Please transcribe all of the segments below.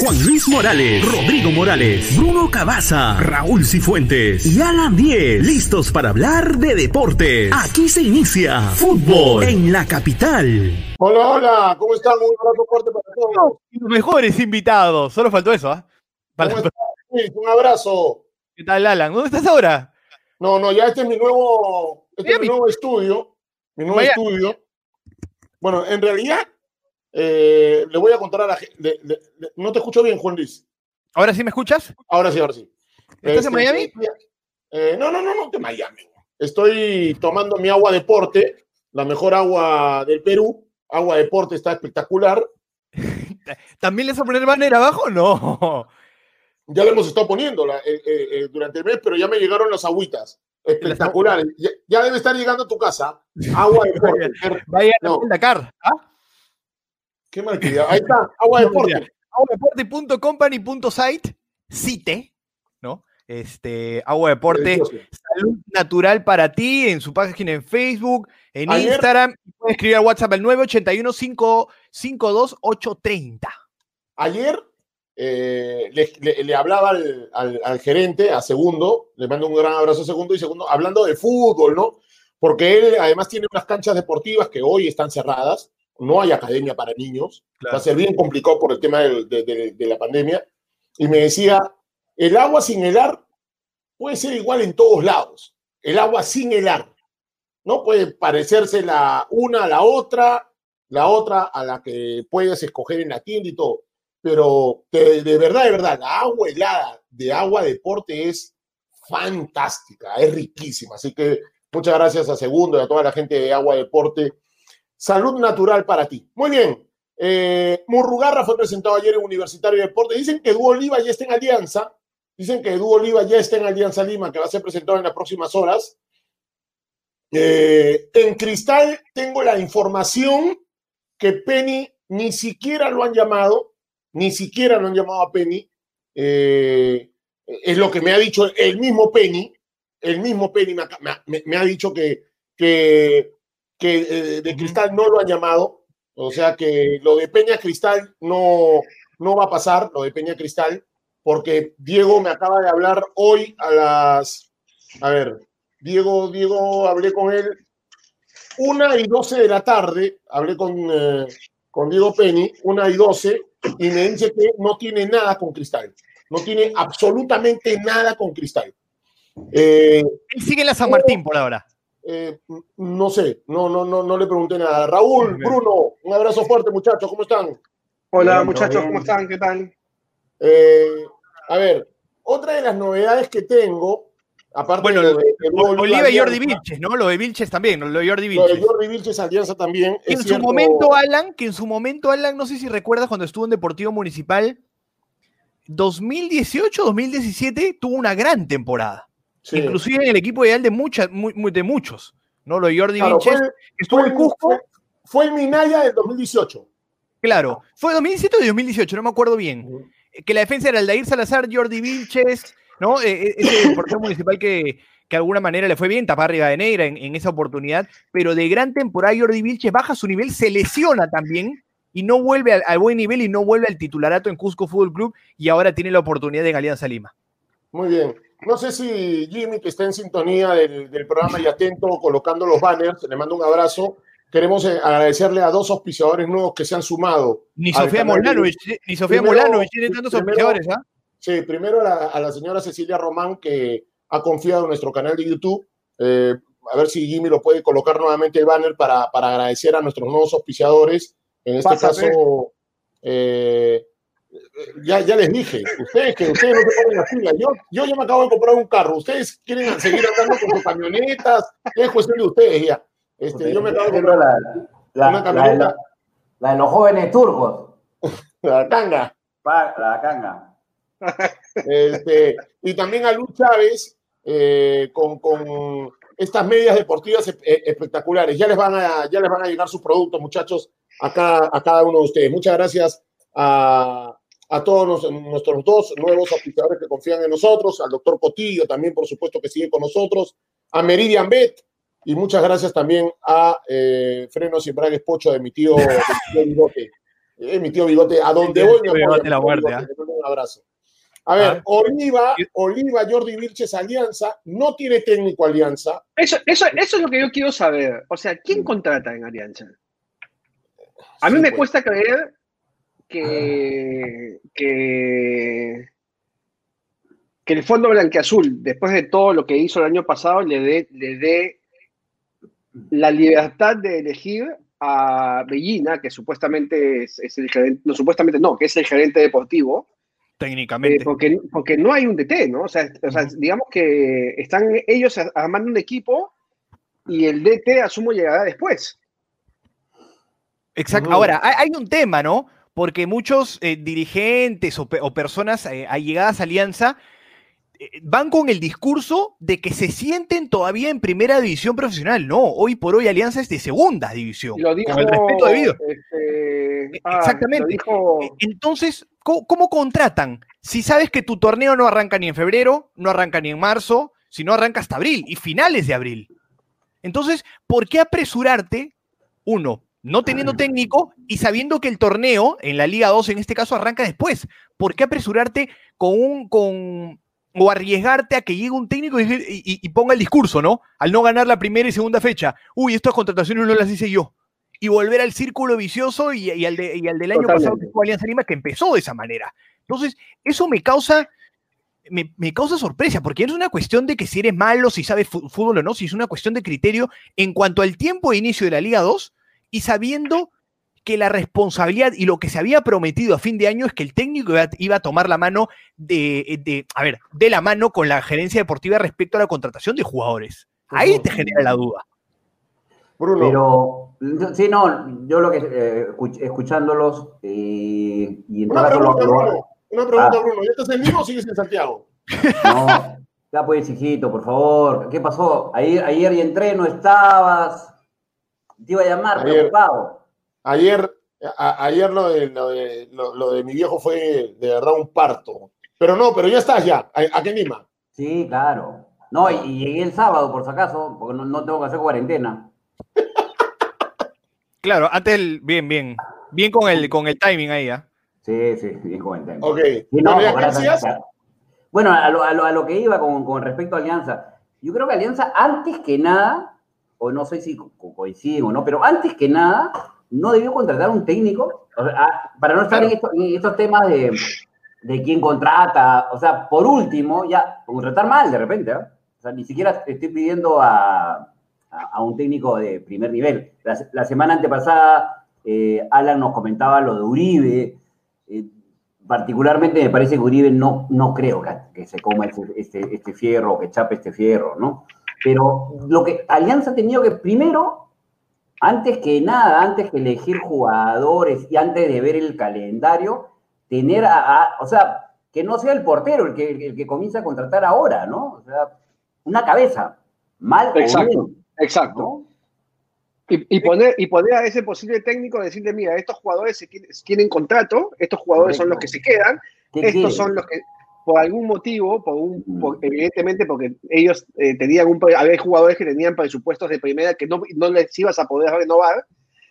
Juan Luis Morales, Rodrigo Morales, Bruno Cabaza, Raúl Cifuentes y Alan Diez, listos para hablar de deportes. Aquí se inicia fútbol en la capital. Hola, hola, ¿cómo están? Un abrazo fuerte para todos. Los mejores invitados, solo faltó eso, ¿ah? Un abrazo. ¿Qué tal, Alan? ¿Dónde estás ahora? No, no, ya este es mi nuevo, este es mi nuevo estudio. Mi nuevo estudio. Bueno, en realidad, eh, le voy a contar a la gente. No te escucho bien, Juan Luis. ¿Ahora sí me escuchas? Ahora sí, ahora sí. ¿Estás Este, en Miami? eh, no, no, no, no, de Miami. Estoy tomando mi agua deporte, la mejor agua del Perú. Agua deporte está espectacular. ¿También le vas a poner banner abajo? No. Ya le hemos estado poniendo la- eh, eh, durante el mes, pero ya me llegaron las agüitas. Espectaculares. Ya, ya debe estar llegando a tu casa. Agua deporte. Vaya No. a Dakar. ¿ah? Qué malcriado. Ahí está, agua deporte. Aguadeporte.company.site, site, ¿no? Este, Agua Deporte, salud natural para ti, en su página en Facebook, en Ayer- Instagram, puedes escribir al WhatsApp al 981-552-830. Ayer eh, le, le- le hablaba al, al- al gerente, a Segundo, le mando un gran abrazo a Segundo y Segundo, hablando de fútbol, ¿no? Porque él además tiene unas canchas deportivas que hoy están cerradas, no hay academia para niños, va a ser bien complicado por el tema del- de, de- de la pandemia. Y me decía, el agua sin helar puede ser igual en todos lados, el agua sin helar, ¿no? Puede parecerse la una a la otra, la otra a la que puedes escoger en la tienda y todo pero de, de verdad, de verdad, la agua helada de agua deporte es fantástica, es riquísima. Así que muchas gracias a Segundo y a toda la gente de Agua Deporte. Salud natural para ti. Muy bien. Eh, Murrugarra fue presentado ayer en Universitario de Deporte. Dicen que Edu Oliva ya está en Alianza. Dicen que Edu Oliva ya está en Alianza Lima, que va a ser presentado en las próximas horas. Eh, en Cristal tengo la información que Penny ni siquiera lo han llamado ni siquiera lo han llamado a Penny. eh, es lo que me ha dicho el mismo Penny. El mismo Penny me, me- me ha dicho que, que, que, eh, de Cristal no lo han llamado. O sea que lo de Peña Cristal no, no va a pasar, lo de Peña Cristal, porque Diego me acaba de hablar hoy a las. A ver, Diego, Diego, hablé con él una y doce de la tarde, hablé con, eh, con Diego Penny, una y doce, y me dice que no tiene nada con Cristal. No tiene absolutamente nada con Cristal. Eh, Él sigue en la San Martín por ahora. Eh, no sé, no, no, no, no le pregunté nada. Raúl. Bruno, un abrazo fuerte, muchachos, ¿cómo están? Hola Bien, muchachos, bien. ¿cómo están? ¿Qué tal? Eh, a ver, otra de las novedades que tengo, aparte Bueno, de lo de, de Oliva y Jordi Vilches, ¿no? Lo de Vilches también, lo de Jordi Lo de Vilches. Jordi Vilches Alianza también. Que en su cierto- momento, Alan, que en su momento, Alan, no sé si recuerdas cuando estuvo en Deportivo Municipal, 2018-2017 tuvo una gran temporada. Sí. Inclusive en el equipo ideal de, muchas, mu- mu- de muchos. ¿no? Lo de Jordi Claro, Vilches, fue- estuvo en Cusco, Fue, fue el Minaya del 2018. claro. ¿Fue 2017 o 2018? No me acuerdo bien. Que la defensa era Aldair Salazar, Jordi Vilches, ¿no? Eh, eh, ese Deportivo Municipal que, que de alguna manera le fue bien, tapar arriba de negra en, en esa oportunidad, pero de gran temporada Jordi Vilches baja su nivel, se lesiona también y no vuelve al, al buen nivel y no vuelve al titularato en Cusco Fútbol Club y ahora tiene la oportunidad en Alianza Lima. Muy bien. No sé si Jimmy, que está en sintonía del, del programa y atento, colocando los banners, le mando un abrazo. Queremos eh, agradecerle a dos auspiciadores nuevos que se han sumado. Ni Sofía Molanovic, ni Sofía Primero- Molanovic tiene tantos auspiciadores, ¿ah? Sí, primero a la, a la señora Cecilia Román, que ha confiado en nuestro canal de YouTube. Eh, a ver si Jimmy lo puede colocar nuevamente el banner para, para agradecer a nuestros nuevos auspiciadores. En este Pásate. caso, eh, ya, ya les dije, ustedes que ustedes no se ponen las pilas. Yo, yo ya me acabo de comprar un carro. Ustedes quieren seguir andando con sus camionetas. Es cuestión de ustedes ya. Este, yo me acabo de comprar la, la, una la, camioneta, la- la de los jóvenes turcos. la tanga. Pa- la canga. Este, y también a Luz Chávez eh, con, con estas medias deportivas e- e- espectaculares. Ya les, van a, ya les van a llegar sus productos, muchachos, a cada, a cada uno de ustedes. Muchas gracias a, a todos nos- nuestros dos nuevos auspiciadores que confían en nosotros, al doctor Cotillo también, por supuesto, que sigue con nosotros, a Meridian Bet, y muchas gracias también a eh, Frenos y Embragues Pocho de mi tío, de mi tío Bigote. Eh, mi tío Bigote, a donde voy, me Bigote, la muerte, Bigote, mando un abrazo. A ver, Ah. Oliva, Oliva, Jordi Vilches, Alianza, no tiene técnico Alianza. Eso, eso, eso es lo que yo quiero saber. O sea, ¿quién contrata en Alianza? A mí Sí, me pues. cuesta creer que, que, que el Fondo Blanqueazul, después de todo lo que hizo el año pasado, le dé le dé la libertad de elegir a Bellina, que supuestamente es, es el gerente, no, supuestamente no, que es el gerente deportivo, eh, Técnicamente. porque, porque no hay un DT, ¿no? O sea, o sea, digamos que están ellos armando un equipo y el DT, asumo, llegará después. Exacto. Ahora, hay, hay un tema, ¿no? Porque muchos eh, dirigentes o, pe- o personas eh, allegadas a Alianza eh, van con el discurso de que se sienten todavía en primera división profesional. No, hoy por hoy Alianza es de segunda división. Lo dijo, con el respeto debido. este, ah, Exactamente. Lo dijo, Eh, Entonces, ¿cómo, cómo contratan? Si sabes que tu torneo no arranca ni en febrero, no arranca ni en marzo, si no arranca hasta abril y finales de abril. Entonces, ¿por qué apresurarte? Uno, no teniendo técnico y sabiendo que el torneo en la Liga 2 en este caso arranca después. ¿Por qué apresurarte con un con o arriesgarte a que llegue un técnico y, y- y ponga el discurso, ¿no? Al no ganar la primera y segunda fecha. Uy, estas contrataciones no las hice yo. Y volver al círculo vicioso y, y al, de- al del año pasado que fue Alianza Lima que empezó de esa manera. Entonces, eso me causa, me, me causa sorpresa, porque no es una cuestión de que si eres malo, si sabes fútbol o no, si es una cuestión de criterio en cuanto al tiempo de inicio de la Liga 2 y sabiendo que la responsabilidad y lo que se había prometido a fin de año es que el técnico iba, iba a tomar la mano de, de, a ver, de la mano con la gerencia deportiva respecto a la contratación de jugadores. Ahí te genera la duda. Bruno, Pero, sí, no, yo lo que, eh, escuch- escuchándolos, eh, y una pregunta, lo- Bruno. Una pregunta, Ah. Bruno. ¿Ya estás en Lima o sigues en Santiago? No, ya pues, hijito, por favor. ¿Qué pasó? Ayer, ayer y entré, no estabas. Te iba a llamar, Ayer. preocupado. Ayer, a- ayer lo de, lo, de, lo- lo de mi viejo fue de verdad un parto. Pero no, pero ya estás ya. ¿A- ¿Aquí en Lima? Sí, claro. No, y, y llegué el sábado, por si acaso, porque no, no tengo que hacer cuarentena. Claro, antes el, bien, bien, bien con el, con el timing ahí, ¿ah? Sí, sí, bien cuarentena. Ok. Sí, Bueno, no. Bueno, a lo, a lo- a lo que iba con, con respecto a Alianza, yo creo que Alianza, antes que nada, o no sé si co- coinciden o no, pero antes que nada, no debió contratar un técnico, o sea, a- para no estar en, esto- en estos temas de, de quién contrata, o sea, por último, ya, contratar mal de repente, ¿ah? O sea, ni siquiera estoy pidiendo a, a- a un técnico de primer nivel. La, la semana antepasada, eh, Alan nos comentaba lo de Uribe, eh, particularmente me parece que Uribe no, no creo que, que se coma este, este, este fierro, que chape este fierro, ¿no? Pero lo que Alianza ha tenido que, primero, antes que nada, antes que elegir jugadores y antes de ver el calendario, tener a, a- o sea, que no sea el portero el que, el que comienza a contratar ahora, ¿no? O sea, una cabeza, mal o Exacto. bien, exacto. ¿no? Y, y poner, y poner a ese posible técnico decirle, mira, estos jugadores se tienen contrato, estos jugadores son los que se quedan, ¿Qué estos son los que, por algún motivo, por un, por- evidentemente porque ellos eh, tenían un, había jugadores que tenían presupuestos de primera que no, no les ibas a poder renovar,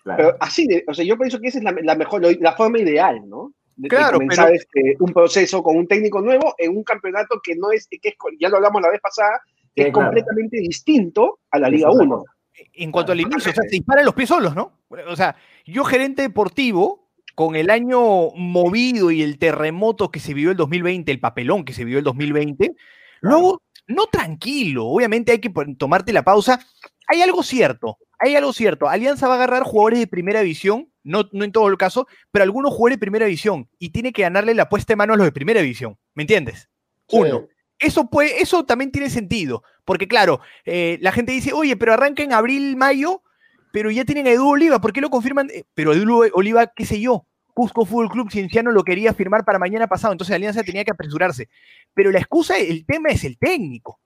Claro. pero así, de- o sea, yo pienso que esa es la, la mejor, la forma ideal, ¿no? De, de Claro, comenzar pero- este, un proceso con un técnico nuevo en un campeonato que no es, que es, ya lo hablamos la vez pasada, que Sí, es claro. completamente distinto a la Liga otra 1. cosa. en cuanto al inicio, o sea, se disparan los pies solos, ¿no? O sea, yo gerente deportivo, con el año movido y el terremoto que se vivió el 2020, el papelón que se vivió el 2020, luego, no tranquilo, obviamente hay que tomarte la pausa. Hay algo cierto, hay algo cierto. Alianza va a agarrar jugadores de primera división, no, no en todo el caso, pero algunos jugadores de primera división y tiene que ganarle la puesta de mano a los de primera división, ¿me entiendes? Uno. Eso, puede, eso también tiene sentido, porque claro, eh, la gente dice, oye, pero arranca en abril, mayo, pero ya tienen a Edu Oliva, ¿por qué lo confirman? Eh, Pero Edu Oliva, qué sé yo, Cusco Fútbol Club Cienciano lo quería firmar para mañana pasado, entonces Alianza tenía que apresurarse. Pero la excusa, el tema es el técnico.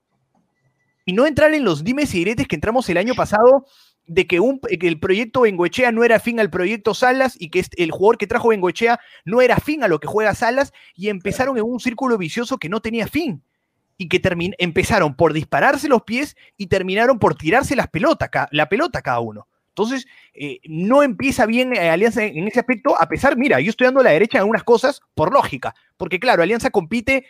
Y no entrar en los dimes y diretes que entramos el año pasado de que, un, que el proyecto Bengoechea no era fin al proyecto Salas y que este- el jugador que trajo Bengoechea no era fin a lo que juega Salas y empezaron en un círculo vicioso que no tenía fin y que empezaron por dispararse los pies y terminaron por tirarse las pelotas, ca- la pelota cada uno. Entonces, eh, no empieza bien eh, Alianza en, en ese aspecto, a pesar, mira, yo estoy dando la derecha en algunas cosas por lógica, porque claro, Alianza compite,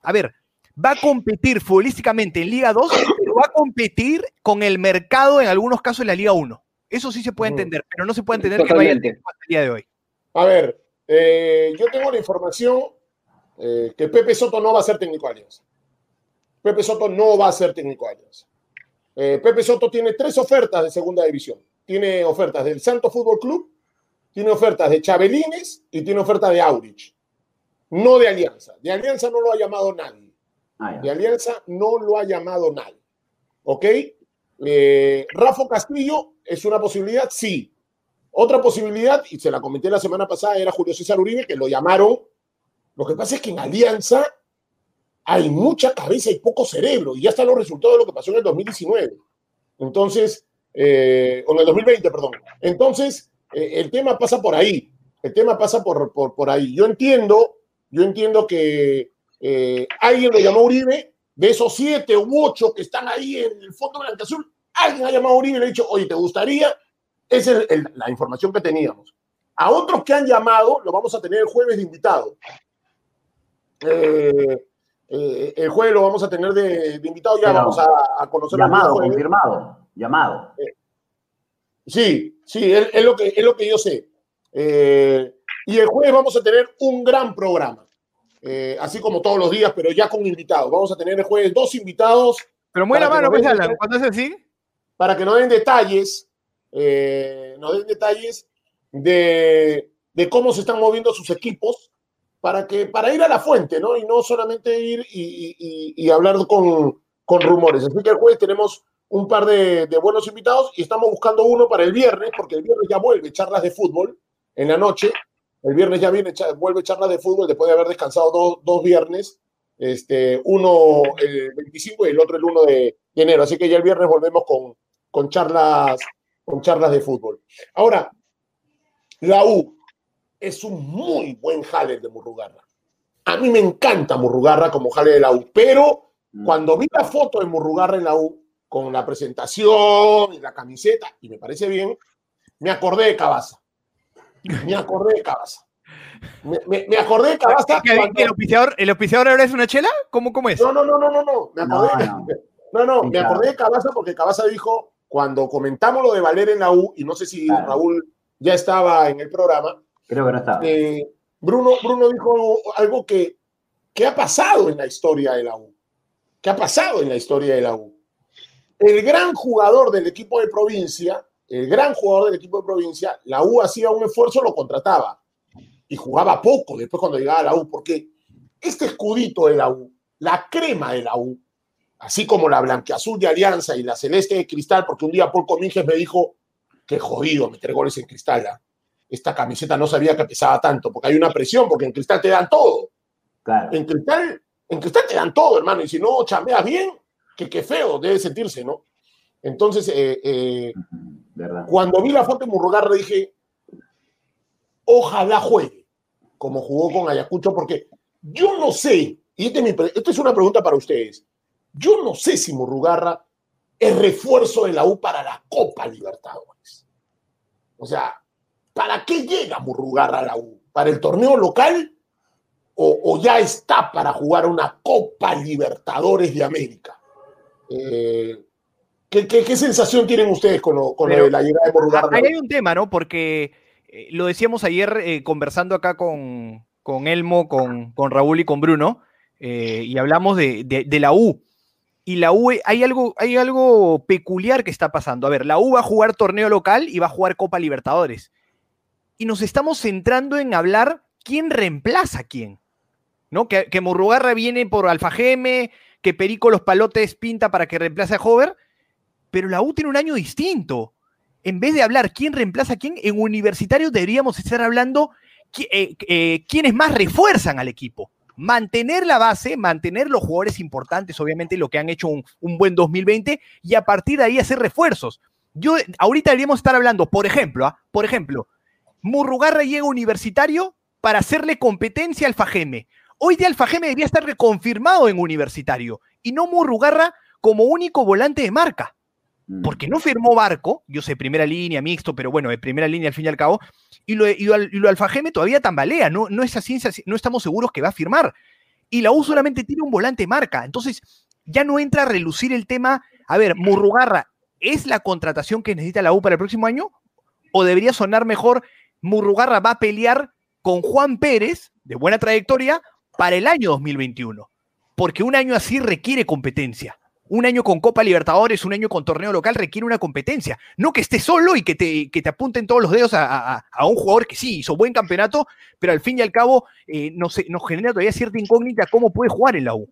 a ver, va a competir futbolísticamente en Liga 2, pero va a competir con el mercado en algunos casos en la Liga 1. Eso sí se puede Ujú. entender, pero no se puede entender que vaya hasta el día de hoy. A ver, eh, yo tengo la información eh, que Pepe Soto no va a ser técnico de Alianza. Pepe Soto no va a ser técnico de Alianza. Eh, Pepe Soto tiene tres ofertas de segunda división. Tiene ofertas del Santo Fútbol Club, tiene ofertas de Chabelines y tiene ofertas de Aurich. No de Alianza. De Alianza no lo ha llamado nadie. Ah. De Alianza no lo ha llamado nadie. ¿Ok? Eh, Rafa Castillo es una posibilidad, sí. Otra posibilidad, y se la comenté la semana pasada, era Julio César Uribe, que lo llamaron. Lo que pasa es que en Alianza hay mucha cabeza y poco cerebro, y ya están los resultados de lo que pasó en el 2019. Entonces, eh, o en el 2020, perdón. Entonces, eh, el tema pasa por ahí. El tema pasa por, por, por ahí. Yo entiendo, yo entiendo que eh, alguien lo llamó Uribe, de esos siete u ocho que están ahí en el fondo blanco-azul, alguien ha llamado a Uribe y le ha dicho, oye, ¿te gustaría? Esa es el- la información que teníamos. A otros que han llamado, lo vamos a tener el jueves de invitado. Eh, eh, el jueves lo vamos a tener de, de invitado, ya Pero, vamos a, a conocer Llamado, confirmado. Llamado. Sí, sí, es, es lo, que, es lo que yo sé. Eh, y el jueves vamos a tener un gran programa, Eh, así como todos los días, pero ya con invitados. Vamos a tener el jueves dos invitados Pero Para que mano, pues, cuando es así. para que nos den detalles, eh, nos den detalles de, de cómo se están moviendo sus equipos para, que, para ir a la fuente, ¿no? Y no solamente ir y, y- y- y hablar con, con rumores. Así que el jueves tenemos un par de, de buenos invitados y estamos buscando uno para el viernes, porque el viernes ya vuelve charlas de fútbol en la noche. El viernes ya viene, vuelve charlas de fútbol después de haber descansado dos, dos viernes. Este, uno el 25 y el otro el 1 de, de enero. Así que ya el viernes volvemos con, con, charlas, con charlas de fútbol. Ahora, la U es un muy buen jale de Murrugarra. A mí me encanta Murrugarra como jale de la U, pero Mm. cuando vi la foto de Murrugarra en la U, con la presentación y la camiseta, y me parece bien, me acordé de Cabaza. Me acordé de Cabaza. Me, me- me acordé de Cabaza. ¿Que- cuando- ¿El auspiciador, ¿El ahora es una chela? ¿Cómo, cómo es? no, no, no, no, no, no. Me No, acordé, no. no, no, Sí, me acordé de Cabaza porque Cabaza dijo, cuando comentamos lo de Valer en la U, y no sé si Claro. Raúl ya estaba en el programa, Creo que no estaba. eh, Bruno, Bruno dijo algo, algo que, que ha pasado en la historia de la U. ¿Qué ha pasado en la historia de la U? El gran jugador del equipo de provincia, el gran jugador del equipo de provincia, la U hacía un esfuerzo, lo contrataba y jugaba poco después cuando llegaba a la U, porque este escudito de la U, la crema de la U, así como la blanqueazul de Alianza y la celeste de Cristal, porque un día Paul Cominges me dijo que jodido meter goles en Cristal. ¿ah? Esta camiseta no sabía que pesaba tanto, porque hay una presión, porque en Cristal te dan todo. Claro. En Cristal, en Cristal te dan todo, hermano, y si no chambeas bien, que qué feo debe sentirse, ¿no? Entonces, eh, eh, cuando vi la foto de Murrugarra dije, ojalá juegue como jugó con Ayacucho, porque yo no sé, y esta es, mi pre- esta es una pregunta para ustedes, yo no sé si Murrugarra es refuerzo de la U para la Copa Libertadores. O sea, ¿para qué llega Murrugarra a la U? ¿Para el torneo local? ¿O, o ya está para jugar una Copa Libertadores de América? Eh, ¿qué, qué, qué sensación tienen ustedes con, lo, con lo Pero- de la llegada de la Ahí hay un tema, ¿no? Porque eh, lo decíamos ayer eh, conversando acá con, con Elmo, con, con Raúl y con Bruno, eh, y hablamos de, de- de la U. Y la U, eh, hay algo, hay algo peculiar que está pasando. A ver, la U va a jugar torneo local y va a jugar Copa Libertadores. Y nos estamos centrando en hablar quién reemplaza a quién. ¿No? Que, que Murrugarra viene por Alfa Geme, que Perico los palotes pinta para que reemplace a Hover, pero la U tiene un año distinto en vez de hablar quién reemplaza a quién, en universitario deberíamos estar hablando eh, eh, quiénes más refuerzan al equipo. Mantener la base, mantener los jugadores importantes, obviamente lo que han hecho un, buen 2020, y a partir de ahí hacer refuerzos. Yo, ahorita deberíamos estar hablando, por ejemplo, ¿ah? por ejemplo, Murrugarra llega universitario para hacerle competencia al Fajeme. Hoy día Alfajeme debería estar reconfirmado en universitario y no Murrugarra como único volante de marca. Mm. porque no firmó Barco, yo sé, primera línea, mixto, pero bueno, de primera línea al fin y al cabo, y lo, y lo, y lo Alfajeme todavía tambalea, no, no es así, no estamos seguros que va a firmar. Y la U solamente tiene un volante marca, entonces ya no entra a relucir el tema, a ver, Murrugarra, ¿es la contratación que necesita la U para el próximo año? ¿O debería sonar mejor, Murrugarra va a pelear con Juan Pérez, de buena trayectoria, para el año 2021? Porque un año así requiere competencia un año con Copa Libertadores, un año con torneo local requiere una competencia. No que estés solo y que te, que te apunten todos los dedos a, a, a, un jugador que sí hizo buen campeonato, pero al fin y al cabo eh, nos, nos, genera todavía cierta incógnita cómo puede jugar en la U.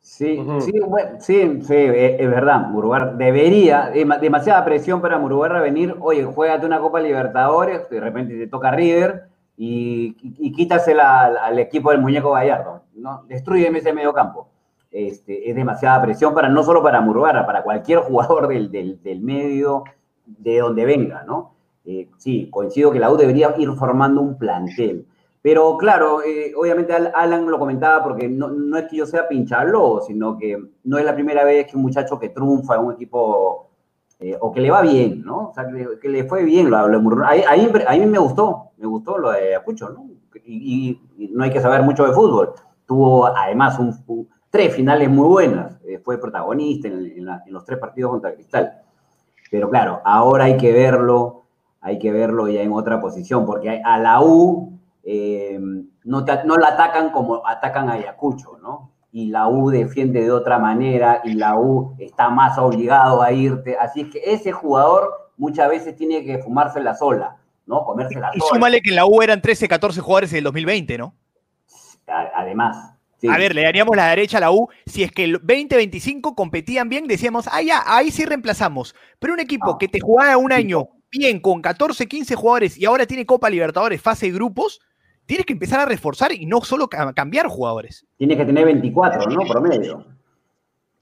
Sí, uh -huh. sí, bueno, sí, sí, es, es verdad. Murugar debería, demasiada presión para Murugarra venir, oye, juégate una Copa Libertadores, de repente te toca River y, y, quítasela al, equipo del muñeco Gallardo, ¿no? Destruyeme ese medio campo. Este, es demasiada presión para no solo para Murugarra, para cualquier jugador del, del, del medio, de donde venga, ¿no? Eh, sí, coincido que la U debería ir formando un plantel. Pero claro, eh, obviamente Alan lo comentaba porque no, no, es que yo sea pincharlo, sino que no es la primera vez que un muchacho que triunfa en un equipo eh, o que le va bien, ¿no? O sea, que, le, fue bien lo, lo a, a, mí, a, mí, me gustó, me gustó lo de Acucho, ¿no? Y, no hay que saber mucho de fútbol. Tuvo además tres finales muy buenas, eh, fue protagonista en, los tres partidos contra Cristal. Pero claro, ahora hay que verlo, hay que verlo ya en otra posición, porque a la U eh, no, no, la atacan como atacan a Ayacucho, ¿no? Y la U defiende de otra manera y la U está más obligado a irte. Así es que ese jugador muchas veces tiene que fumársela sola, ¿no? Comérsela y sola. Y súmale que en la U eran 13, 14 jugadores en el 2020, ¿no? Además. Sí. A ver, le daríamos la derecha a la U. Si es que el 20-25 competían bien, decíamos, ah, ya, ahí sí reemplazamos. Pero un equipo Ah. que te jugaba un año bien con 14, 15 jugadores y ahora tiene Copa Libertadores, fase de grupos, tienes que empezar a reforzar y no solo cambiar jugadores. Tienes que tener 24, ¿no? Promedio.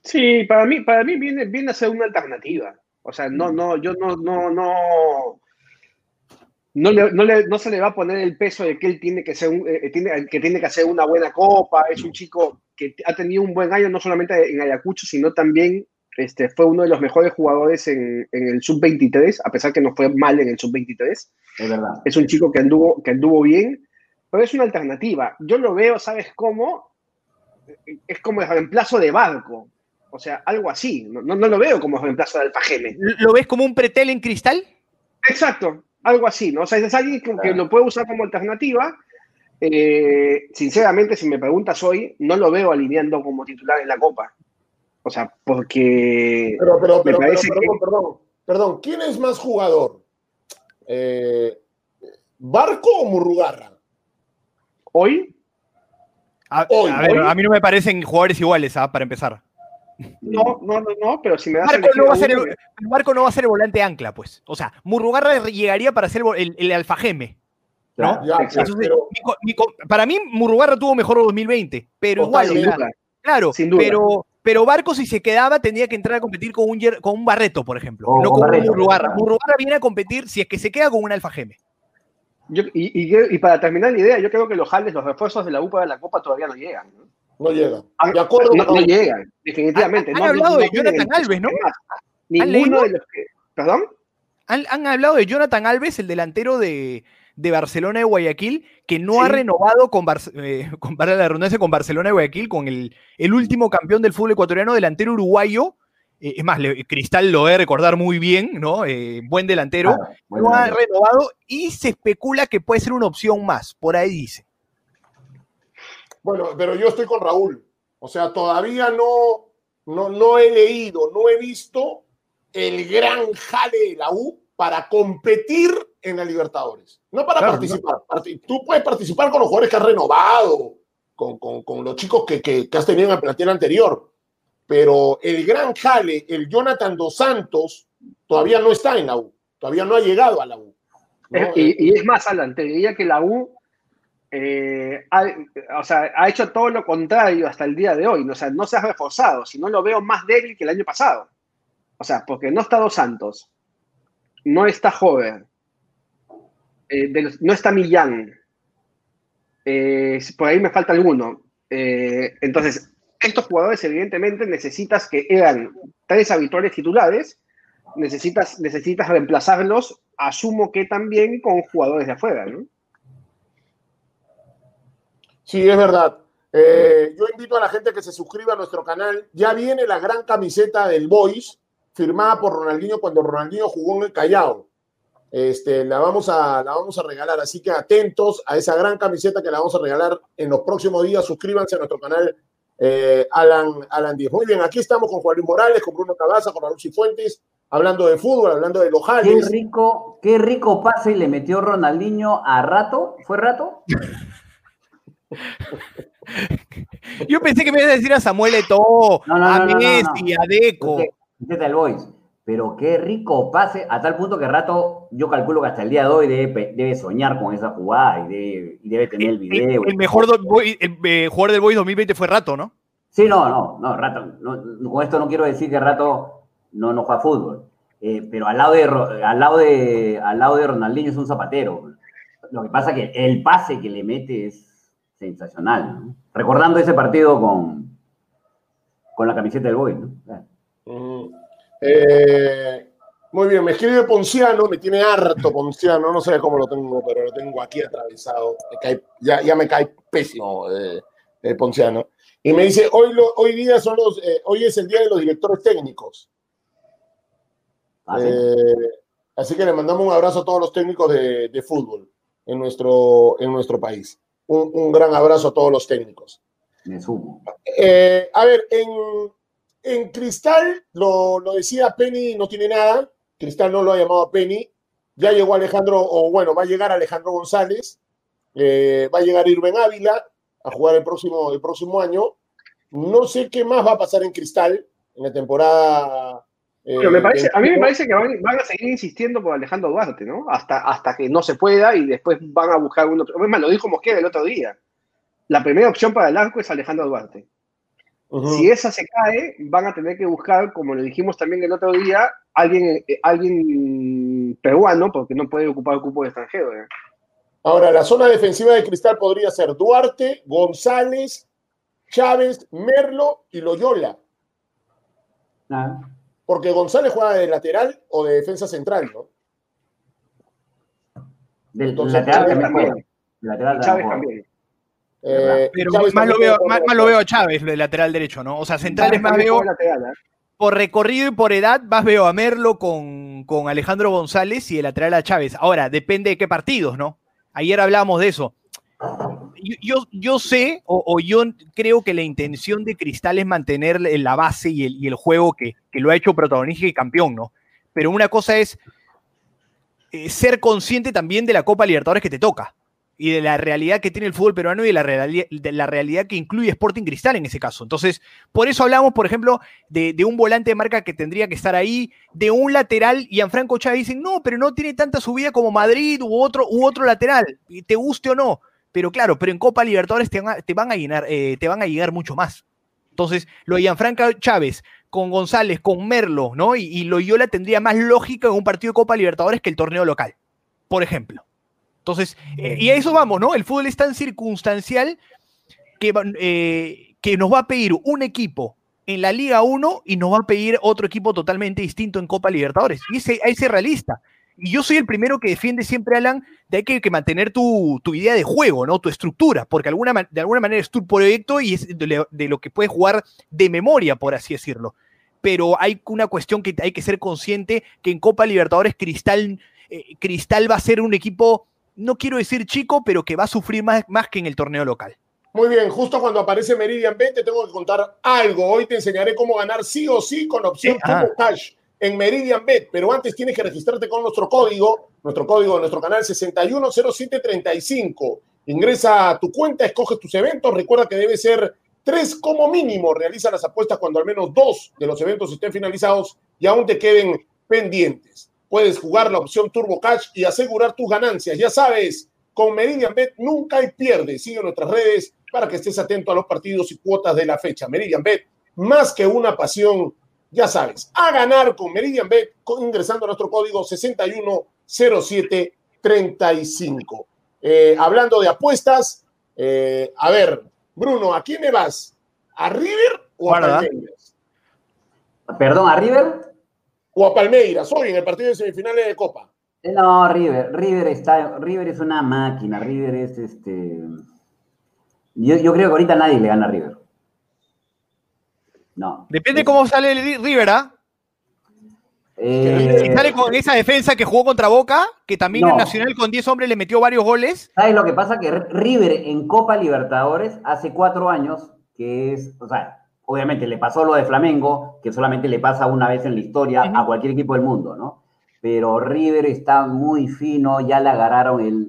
Sí, para mí, para mí viene, viene a ser una alternativa. O sea, no, no, yo no, no, no. No, le, no, le, no se le va a poner el peso de que él tiene que, ser un, eh, tiene, que tiene que hacer una buena copa. Es un chico que ha tenido un buen año, no solamente en Ayacucho, sino también este, fue uno de los mejores jugadores en, en el sub-23, a pesar que no fue mal en el sub-23. Es verdad. Es un chico que anduvo, que anduvo bien, pero es una alternativa. Yo lo veo, ¿sabes cómo? Es como el reemplazo de Barco. O sea, algo así. No, no, no lo veo como reemplazo de Alfajeme. ¿Lo ves como un pretel en cristal? Exacto, algo así, ¿no? O sea, es alguien que, que lo puede usar como alternativa. Eh, sinceramente, si me preguntas hoy, no lo veo alineando como titular en la Copa. O sea, porque. Pero, pero, pero, pero perdón, que... perdón, perdón, ¿quién es más jugador? Eh, ¿Barco o Murrugarra? ¿Hoy? A, hoy, a, ver, hoy. a mí no me parecen jugadores iguales, ¿ah? para empezar. No, no, no, no, pero si me das Marco no, va a ser el, Marco no va a ser el volante ancla, pues. O sea, Murrugarra llegaría para ser el, el, alfajeme. ¿no? Ya, Entonces, pero... mi, mi, para mí, Murrugarra tuvo mejor 2020, pero igual. Sin. Claro, Sin duda. pero pero Barco, si se quedaba, tendría que entrar a competir con un, con un Barreto, por ejemplo. Oh, no con Barreto, un Murrugarra. Murrugarra viene a competir si es que se queda con un Alfajeme. Yo, y, y, y, para terminar la idea, yo creo que los jales, los refuerzos de la UPA de la Copa todavía no llegan. ¿no? No llegan. De acuerdo, no, no, no llegan, definitivamente. Han, han no, hablado de Jonathan Alves, ¿no? Ninguno de los que. ¿Perdón? Han, han, hablado de Jonathan Alves, el delantero de, de Barcelona de Guayaquil, que no sí. ha renovado con, Bar eh, con, para la redundancia, con Barcelona de Guayaquil, con el, el último campeón del fútbol ecuatoriano, delantero uruguayo. Eh, es más, le, Cristal lo debe recordar muy bien, ¿no? Eh, buen delantero. Ah, ha renovado y se especula que puede ser una opción más, por ahí dice. Bueno, pero yo estoy con Raúl. O sea, todavía no, no, no he leído, no he visto el gran jale de la U para competir en la Libertadores. No para claro, participar. No. Tú puedes participar con los jugadores que has renovado, con, con, con los chicos que, que, que, has tenido en el plantel anterior. Pero el gran jale, el Jonathan Dos Santos, todavía no está en la U. Todavía no ha llegado a la U. ¿no? Y, es más, Alan, te diría que la U eh, ha, o sea, ha hecho todo lo contrario hasta el día de hoy. O sea, no se ha reforzado, sino lo veo más débil que el año pasado. O sea, porque no está Dos Santos, no está Joven, eh, no está Millán, eh, por ahí me falta alguno. Eh, entonces, estos jugadores evidentemente necesitas que eran tres habituales titulares, necesitas, necesitas reemplazarlos, asumo que también con jugadores de afuera, ¿no? Sí, es verdad. Eh, yo invito a la gente que se suscriba a nuestro canal. Ya viene la gran camiseta del Boys, firmada por Ronaldinho cuando Ronaldinho jugó en el Callao. Este, la, vamos a, la vamos a regalar, así que atentos a esa gran camiseta que la vamos a regalar en los próximos días. Suscríbanse a nuestro canal eh, Alan, Alan Díaz. Muy bien, aquí estamos con Juan Luis Morales, con Bruno Cabaza, con Raúl Fuentes, hablando de fútbol, hablando de Lojales. Qué rico, qué rico pase le metió Ronaldinho a Rato. ¿Fue Rato? Yo pensé que me ibas a decir a Samuel Eto'o, a Messi, a Deco. el Boys. Pero qué rico pase, a tal punto que Rato, yo calculo que hasta el día de hoy debe, soñar con esa jugada y debe, tener el video. El, mejor eh, jugador del Boys 2020 fue Rato, ¿no? Sí, no, no, no, Rato. con esto no quiero decir que Rato no, no juega fútbol. Eh, pero al lado, de, al, lado de, al lado de Ronaldinho es un zapatero. Lo que pasa es que el pase que le mete es sensacional. Recordando ese partido con, con la camiseta del Boy. Eh, muy bien, me escribe Ponciano, me tiene harto Ponciano, no sé cómo lo tengo, pero lo tengo aquí atravesado. ya, ya, me cae pésimo eh, eh, Ponciano. Y me dice, hoy, lo, hoy día son los, hoy es el día de los directores técnicos. Ah, así que le mandamos un abrazo a todos los técnicos de, de fútbol en nuestro, en nuestro país un, gran abrazo a todos los técnicos. Me sumo. Eh, a ver, en, Cristal, lo, decía Penny, no tiene nada. Cristal no lo ha llamado a Penny. Ya llegó Alejandro, o bueno, va a llegar Alejandro González. Eh, va a llegar Irben Ávila a jugar el próximo, el próximo año. No sé qué más va a pasar en Cristal en la temporada eh, a mí me parece que van, a seguir insistiendo por Alejandro Duarte, ¿no? Hasta, hasta que no se pueda y después van a buscar un otro. Es lo dijo Mosquera el otro día. La primera opción para el arco es Alejandro Duarte. Si esa se cae, van a tener que buscar, como lo dijimos también el otro día, alguien, eh, alguien peruano, porque no puede ocupar el cupo de extranjero. ¿eh? Ahora, la zona defensiva de Cristal podría ser Duarte, González, Chávez, Merlo y Loyola. Ah porque González juega de lateral o de defensa central, ¿no? Del lateral también Lateral Chávez también. Eh, pero más, lo veo, más, lo veo a Chávez, de lateral derecho, ¿no? O sea, centrales más veo. ¿eh? Por recorrido y por edad, más veo a Merlo con, con Alejandro González y el lateral a Chávez. Ahora, depende de qué partidos, ¿no? Ayer hablábamos de eso yo, yo, sé o, yo creo que la intención de Cristal es mantener la base y el, juego que, lo ha hecho protagonista y campeón, ¿no? Pero una cosa es eh, ser consciente también de la Copa Libertadores que te toca y de la realidad que tiene el fútbol peruano y de la, realidad, de la realidad que incluye Sporting Cristal en ese caso. Entonces, por eso hablamos, por ejemplo, de, un volante de marca que tendría que estar ahí, de un lateral, y Franco Chávez dicen, no, pero no tiene tanta subida como Madrid u otro, u otro lateral, te guste o no. Pero claro, pero en Copa Libertadores te, van a, llenar, eh, te van a llegar mucho más. Entonces, lo de Gianfranca Chávez con González, con Merlo, ¿no? Y, y Loyola tendría más lógica en un partido de Copa Libertadores que el torneo local, por ejemplo. Entonces, eh, y a eso vamos, ¿no? El fútbol es tan circunstancial que, eh, que nos va a pedir un equipo en la Liga 1 y nos va a pedir otro equipo totalmente distinto en Copa Libertadores. Y ese, ese realista. Y yo soy el primero que defiende siempre, Alan, de que hay que mantener tu, idea de juego, ¿no? Tu estructura, porque alguna, de alguna manera es tu proyecto y es de, lo que puedes jugar de memoria, por así decirlo. Pero hay una cuestión que hay que ser consciente que en Copa Libertadores Cristal, eh, Cristal va a ser un equipo, no quiero decir chico, pero que va a sufrir más, más que en el torneo local. Muy bien, justo cuando aparece Meridian B, te tengo que contar algo. Hoy te enseñaré cómo ganar sí o sí con opción como cash en Meridian Bet, pero antes tienes que registrarte con nuestro código, nuestro código de nuestro canal 610735. Ingresa a tu cuenta, escoges tus eventos, recuerda que debe ser tres como mínimo. Realiza las apuestas cuando al menos dos de los eventos estén finalizados y aún te queden pendientes. Puedes jugar la opción Turbo Cash y asegurar tus ganancias. Ya sabes, con Meridian Bet nunca hay pierde. Sigue nuestras redes para que estés atento a los partidos y cuotas de la fecha. Meridian Bet, más que una pasión, ya sabes, a ganar con Meridian Bet ingresando a nuestro código 610735. Eh, hablando de apuestas, eh, a ver, Bruno, ¿a quién me vas? ¿A River o a. Palmeiras? Perdón, ¿a River? O a Palmeiras, hoy en el partido de semifinales de Copa. Eh, No, River. River está. River es una máquina. River es este. Yo, yo creo que ahorita nadie le gana a River. No. Depende cómo sale el River, ¿ah? Eh, Si sale con esa defensa que jugó contra Boca, que también No. en Nacional con 10 hombres le metió varios goles. ¿Sabes lo que pasa? Que River en Copa Libertadores hace cuatro años, que es, o sea, obviamente le pasó lo de Flamengo, que solamente le pasa una vez en la historia Ujú. a cualquier equipo del mundo, ¿no? Pero River está muy fino, ya le agarraron el...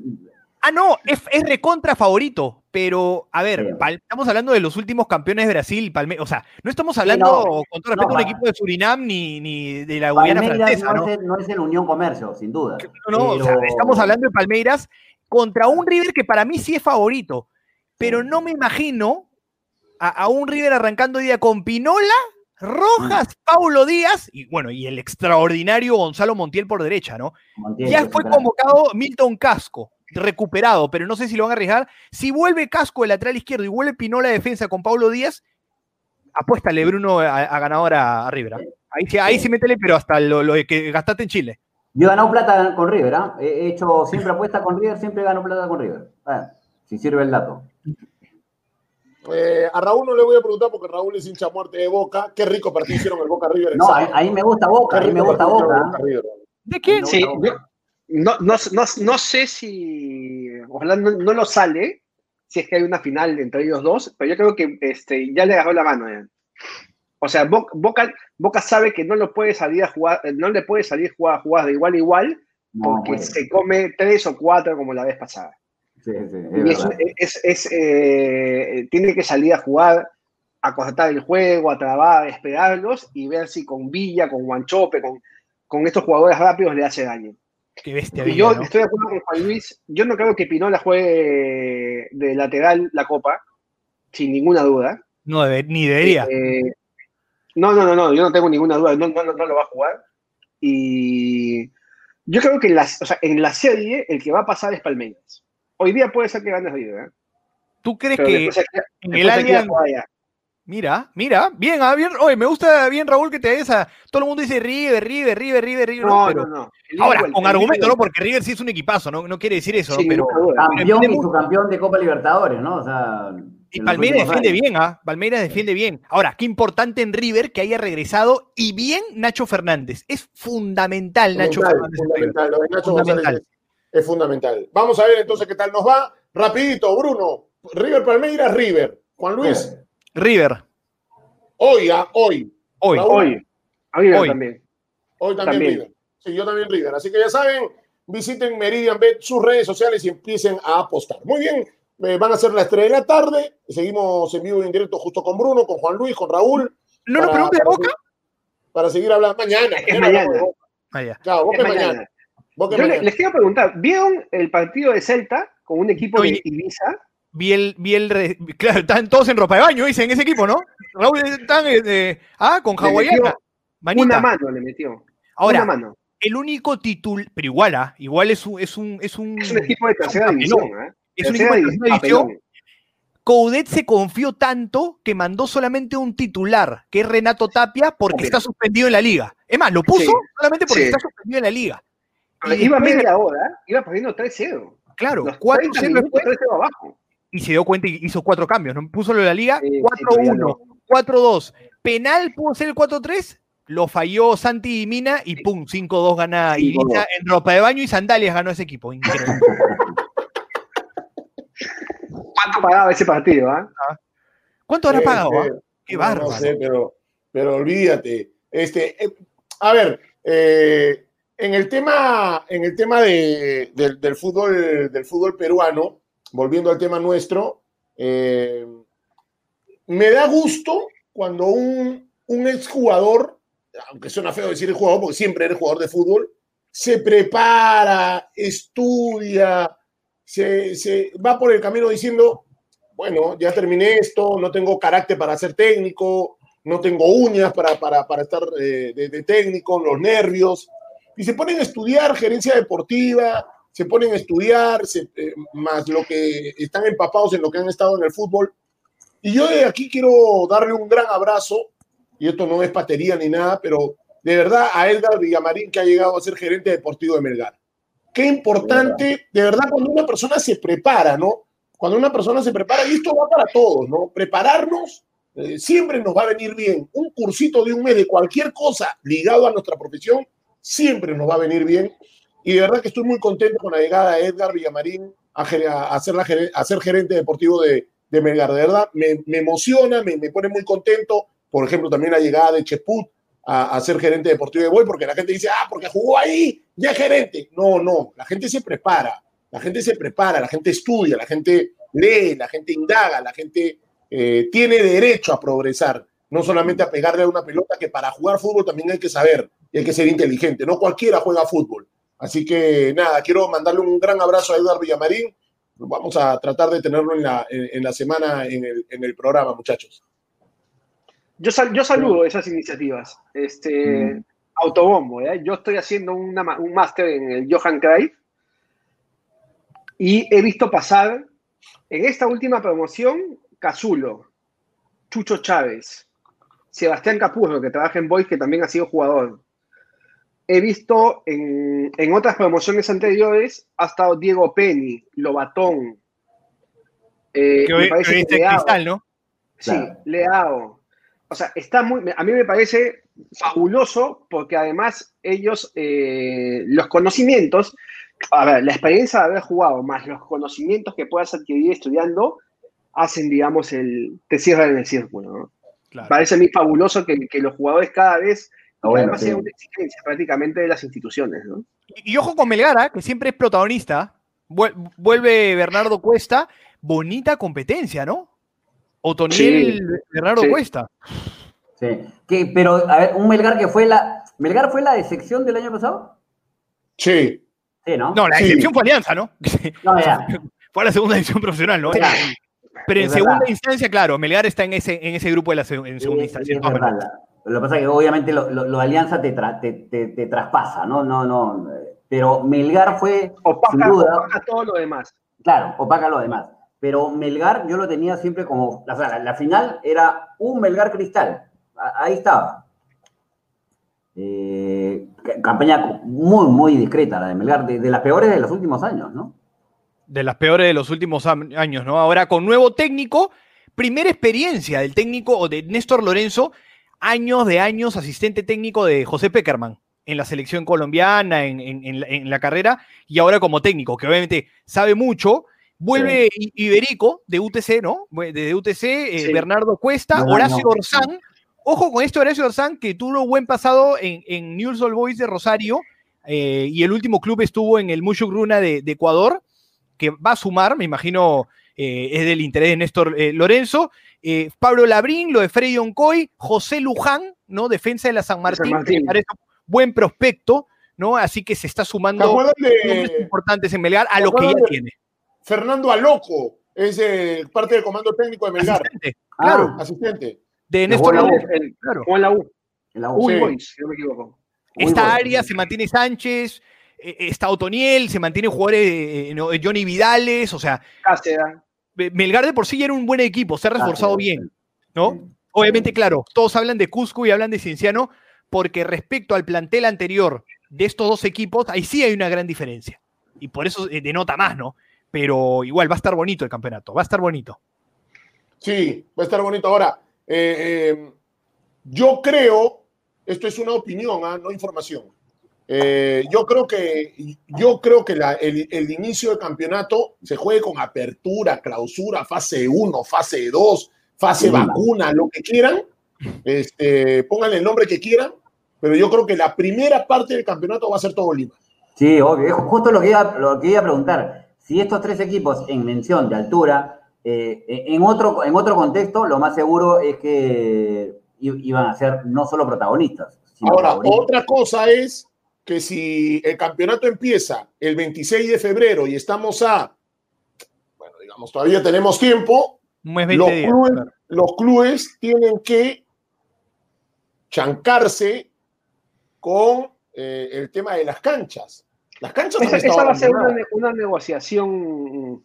Ah, no, es, es recontra favorito. Pero, a ver, Sí. Estamos hablando de los últimos campeones de Brasil, Palme o sea, no estamos hablando, no. con todo respeto, No, de un equipo de Surinam ni, ni de la Guyana francesa, no, ¿no? Es el, no es el Unión Comercio, sin duda. No, no, o sea, Pero- estamos hablando de Palmeiras contra un River que para mí sí es favorito, pero no me imagino a, a un River arrancando día con Pinola, Rojas, Paulo Díaz y bueno, y el extraordinario Gonzalo Montiel por derecha, ¿no? Montiel, Ya fue convocado Milton Casco, recuperado, pero no sé si lo van a arriesgar. Si vuelve Casco el lateral izquierdo y vuelve Pinola de defensa con Paulo Díaz, apuéstale Bruno a, a ganador a, a River. ¿ah? Ahí, sí- ahí sí métele, pero hasta lo, lo que gastaste en Chile. Yo he ganado plata con River, ¿ah? He he hecho siempre apuesta con River, siempre gano plata con River. Si sirve el dato. Eh, a Raúl no le voy a preguntar porque Raúl es hincha a muerte de Boca. Qué rico partido hicieron el Boca River. No, ahí, ahí me gusta Boca, ahí me gusta Boca. River. ¿De quién? No, Sí, no, no, no, no, sé si, ojalá no, no lo sale, si es que hay una final entre ellos dos, pero yo creo que este, ya le agarró la mano. ya. O sea, Bo- Boca, Boca sabe que no lo puede salir a jugar, no le puede salir a jugar jugadas de igual a igual, porque puede. se come tres o cuatro como la vez pasada. Sí, sí, es Y es- verdad. es- es, eh, tiene que salir a jugar, a constatar el juego, a trabar, a esperarlos y ver si con Villa, con Guanchope, con, con estos jugadores rápidos le hace daño. Qué bestia. Y yo ¿no? estoy de acuerdo con Juan Luis. Yo no creo que Pinola juegue de lateral la Copa, sin ninguna duda. No ni debería. Eh, no, no, no, no, yo no tengo ninguna duda, no, no, no, no lo va a jugar. Y yo creo que en la, o sea, en la serie el que va a pasar es Palmeiras. Hoy día puede ser que gane River, ¿eh? ¿Tú crees pero que en el Allianz. Mira, mira, bien, ah, bien, oye, me gusta bien Raúl que te des a. Todo el mundo dice River, River, River, River, River. No, pero, no, no. Ahora, con argumento. ¿no? Porque River sí es un equipazo, no, no quiere decir eso, ¿no? Pero. Campeón y subcampeón de Copa Libertadores, ¿no? O sea. Y Palmeiras defiende años. bien, ¿ah? Palmeiras defiende bien. Ahora, qué importante en River que haya regresado y bien Nacho Fernández. Es fundamental Nacho Fundamental, Fernández. fundamental. Lo de Nacho Fundamental. González es, fundamental. Vamos a ver entonces qué tal nos va. Rapidito, Bruno. River Palmeiras, River. Juan Luis. River, Hoy, ah, hoy. hoy. Hoy. A River Hoy. también. Hoy también, También. River. Sí, yo también River. Así que ya saben, visiten Meridian Bet, sus redes sociales y empiecen a apostar. Muy bien, eh, van a ser las 3 de la tarde. Seguimos en vivo y en directo justo con Bruno, con Juan Luis, con Raúl. ¿No nos para- preguntes Boca? seguir- Para seguir hablando mañana. Es mañana. Ah. Claro, Boca Es es mañana. mañana. Yo le- les quiero preguntar, ¿vieron el partido de Celta con un equipo Oye. de Ibiza? Vi el, vi el re- claro, están todos en ropa de baño, dice, en ese equipo, ¿no? Raúl, están, eh, eh, ah, con hawaiana. Manita. Una mano le metió. Ahora, una mano. el único título, pero igual, ah, igual es un, es un, es un, Es un equipo de tercera división. ¿eh? es un equipo de tercera división. Coudet se confió tanto que mandó solamente un titular, que es Renato Tapia, porque Tapia. está suspendido en la liga. Es más, lo puso Sí, solamente porque sí. está suspendido en la liga. Iba después- media hora, iba perdiendo 3-0. Claro, Los 4 30 minutos 3-0 abajo. y se dio cuenta y hizo cuatro cambios. ¿no? Puso lo de la liga, Sí, sí, 4-1, pero ya 4-2. Penal pudo ser el 4-3, lo falló Santi y Mina y pum, 5-2 gana 5-2. Ibiza en ropa de baño y sandalias ganó ese equipo. Increíble. ¿Cuánto pagaba ese partido? ah? ¿Cuánto habrá Sí, pagado? sí. ah? Qué bárbaro. No sé, pero, pero olvídate. Este, eh, a ver, eh, en el tema, en el tema de- del, fútbol, del fútbol peruano, volviendo al tema nuestro, eh, me da gusto cuando un, un exjugador, aunque suena feo decir el jugador, porque siempre eres jugador de fútbol, se prepara, estudia, se, se va por el camino diciendo, bueno, ya terminé esto, no tengo carácter para ser técnico, no tengo uñas para, para, para estar eh, de técnico, los nervios, y se ponen a estudiar gerencia deportiva, se ponen a estudiar, eh, más lo que están empapados en lo que han estado en el fútbol, Y yo de aquí quiero darle un gran abrazo, y esto no es patería ni nada, pero de verdad a Edgar Villamarín que ha llegado a ser gerente deportivo de Melgar. Qué importante, de verdad, cuando una persona se prepara, ¿no? Cuando una persona se prepara, y esto va para todos, ¿no? Prepararnos eh, siempre nos va a venir bien. Un cursito de un mes de cualquier cosa ligado a nuestra profesión, siempre nos va a venir bien. Y de verdad que estoy muy contento con la llegada de Edgar Villamarín a, a, ser, la, a gerente deportivo de, de Melgar. De verdad, me, me emociona, me, me, pone muy contento. Por ejemplo, también la llegada de Cheput a, a, ser gerente deportivo de Boy, porque la gente dice, ah, porque jugó ahí, ya es gerente. No, no, la gente se prepara, la gente se prepara, la gente estudia, la gente lee, la gente indaga, la gente eh, tiene derecho a progresar, no solamente a pegarle a una pelota, que para jugar fútbol también hay que saber y hay que ser inteligente. No cualquiera juega fútbol. Así que nada, quiero mandarle un gran abrazo a Eduardo Villamarín. Vamos a tratar de tenerlo en la, en, en la semana en el, en el, programa, muchachos. Yo, sal, yo saludo esas iniciativas. Este, mm. Autobombo, ¿eh? yo estoy haciendo una, un máster en el Johan Cruyff y he visto pasar en esta última promoción Cazulo, Chucho Chávez, Sebastián Capurro, que trabaja en Boys, que también ha sido jugador. He visto en, en otras promociones anteriores, ha estado Diego Penny, Lobatón. Eh, que me parece que Leao. Cristal, ¿no? Sí, claro. Leao. O sea, está muy. A mí me parece fabuloso porque además ellos, eh, los conocimientos, a ver, la experiencia de haber jugado más los conocimientos que puedas adquirir estudiando, hacen, digamos, el, te cierran el círculo. ¿no? Claro. Parece a mí fabuloso que, que, los jugadores cada vez, ah, bueno, además sí. sea una exigencia prácticamente de las instituciones. ¿no? Y, y, ojo con Melgara, que siempre es protagonista, vuelve Bernardo Cuesta, bonita competencia, ¿no? Otoniel sí, Bernardo sí. Cuesta. Sí, que, pero a ver, un Melgar que fue la. ¿Melgar fue la decepción del año pasado? Sí. Sí, ¿no? No, la decepción fue Alianza, ¿no? No, ya. Fue la segunda edición profesional, ¿no? Era, pero en es segunda verdad. instancia, claro, Melgar está en ese, en ese grupo de la en segunda sí, instancia. Es verdad. Lo que pasa es que obviamente lo, lo, lo Alianza te, tra, te, te, te, traspasa, ¿no? No, no. Pero Melgar fue. Opaca, sin duda, opaca todo lo demás. Claro, opaca lo demás. Pero Melgar yo lo tenía siempre como. O sea, la, la final era un Melgar Cristal. Ahí estaba. Eh, campaña muy, muy discreta la de Melgar, de, de las peores de los últimos años, ¿no? de las peores de los últimos años, ¿no? Ahora con nuevo técnico, primera experiencia del técnico o de Néstor Lorenzo, años de años asistente técnico de José Peckerman en la selección colombiana, en, en, en, la, en la, carrera, y ahora como técnico, que obviamente sabe mucho. Vuelve sí. Iberico de UTC, ¿no? De UTC, eh. Bernardo Cuesta, no, Horacio no. Orzán. Ojo con este Horacio Orzán, que tuvo buen pasado en, en News All Boys de Rosario, eh, y el último club estuvo en el Mushugruna de, de Ecuador que va a sumar, me imagino, eh, es del interés de Néstor eh, Lorenzo. Eh, Pablo Labrín, lo de Freddy Oncoy, José Luján, ¿no? Defensa de la San Martín, San Martín. me parece un buen prospecto, ¿no? Así que se está sumando de, importantes en Melgar a lo que ya de, tiene. Fernando Aloco es eh, parte del comando técnico de Melgar. Asistente, claro. Ah, asistente. De Néstor Lorenzo. O en la U. En la U. Uy, Sí. Boys, si no me equivoco. Esta área se mantiene Sánchez, está Otoniel, se mantiene jugadores eh, no, Johnny Vidales, o sea, Cáceres. Melgar de por sí ya era un buen equipo, se ha reforzado bien, ¿no? Obviamente, claro, todos hablan de Cusco y hablan de Cienciano, porque respecto al plantel anterior de estos dos equipos, ahí sí hay una gran diferencia. Y por eso eh, denota más, ¿no? Pero igual va a estar bonito el campeonato, va a estar bonito. Sí, va a estar bonito. Ahora, eh, eh, yo creo, esto es una opinión, ¿eh? no información eh, yo creo que, yo creo que la, el, el, inicio del campeonato se juegue con apertura, clausura, fase 1, fase 2, fase sí. vacuna, lo que quieran. Este, pónganle el nombre que quieran, pero yo creo que la primera parte del campeonato va a ser todo Lima. Sí, obvio. Justo lo que iba, lo que iba a preguntar. Si estos tres equipos en mención de altura, eh, en, otro, en otro contexto, lo más seguro es que iban a ser no solo protagonistas. Ahora, protagonistas. otra cosa es que si el campeonato empieza el 26 de febrero y estamos a, bueno, digamos, todavía tenemos tiempo, los, días, clubes, claro. los, clubes, tienen que chancarse con eh, el tema de las canchas. Las canchas esa, esa va a ser una, una, negociación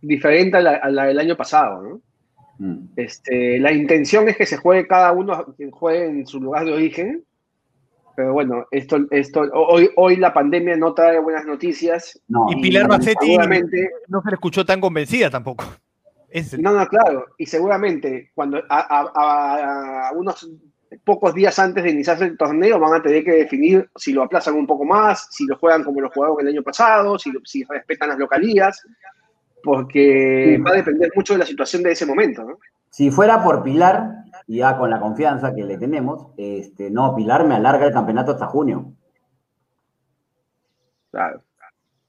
diferente a la, a la, del año pasado, ¿no? Mm. Este, la intención es que se juegue cada uno, que juegue en su lugar de origen. Pero bueno, esto, esto, hoy, hoy la pandemia no trae buenas noticias. No, Y Pilar Bassetti Seguramente, no se le escuchó tan convencida tampoco. Es- no, no, claro. Y seguramente cuando a, a- a- a unos pocos días antes de iniciarse el torneo van a tener que definir si lo aplazan un poco más, si lo juegan como lo jugaron el año pasado, si, si respetan las localías, porque Sí. va a depender mucho de la situación de ese momento. ¿no? Si fuera por Pilar, y ya con la confianza que le tenemos, este, no, Pilar me alarga el campeonato hasta junio. Claro.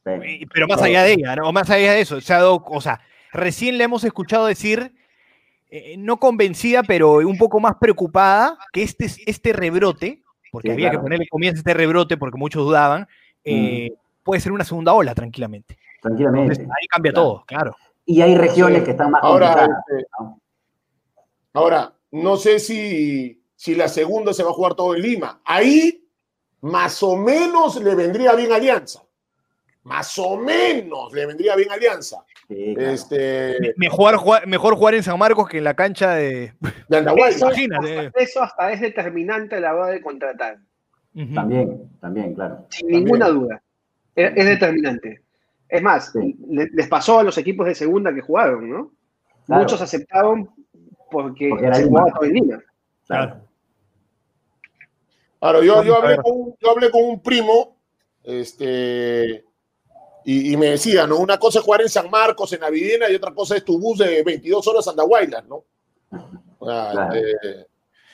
Sí. Pero más allá de ella, ¿no? O más allá de eso, se ha dado, o sea, recién le hemos escuchado decir, eh, no convencida, pero un poco más preocupada, que este, este rebrote, porque Sí, había claro. que ponerle comienzo a este rebrote porque muchos dudaban, eh, puede ser una segunda ola tranquilamente. Tranquilamente. Entonces, ahí cambia Claro. todo, claro. Y hay regiones Sí. que están más Ahora, complicadas. este, ¿no? ahora, no sé si, si la segunda se va a jugar todo en Lima. Ahí, más o menos le vendría bien Alianza. Más o menos le vendría bien Alianza. Sí, claro. Este, Mejor jugar, mejor jugar en San Marcos que en la cancha de. de. Eso, Imagínate. hasta- eso hasta es determinante a la hora de contratar. También, también, claro. sin ninguna duda. Es, es determinante. Es más, Sí. les pasó a los equipos de segunda que jugaron, ¿no? Claro. Muchos aceptaron porque, Porque era se Lima. jugaba todo en Lima. claro. Claro, yo, yo, hablé con, un- yo hablé con un primo, este, y, y me decía, ¿no? Una cosa es jugar en San Marcos, en Navidena, y otra cosa es tu bus de 22 horas a Andahuaylas, ¿no? O sea, Claro. eh,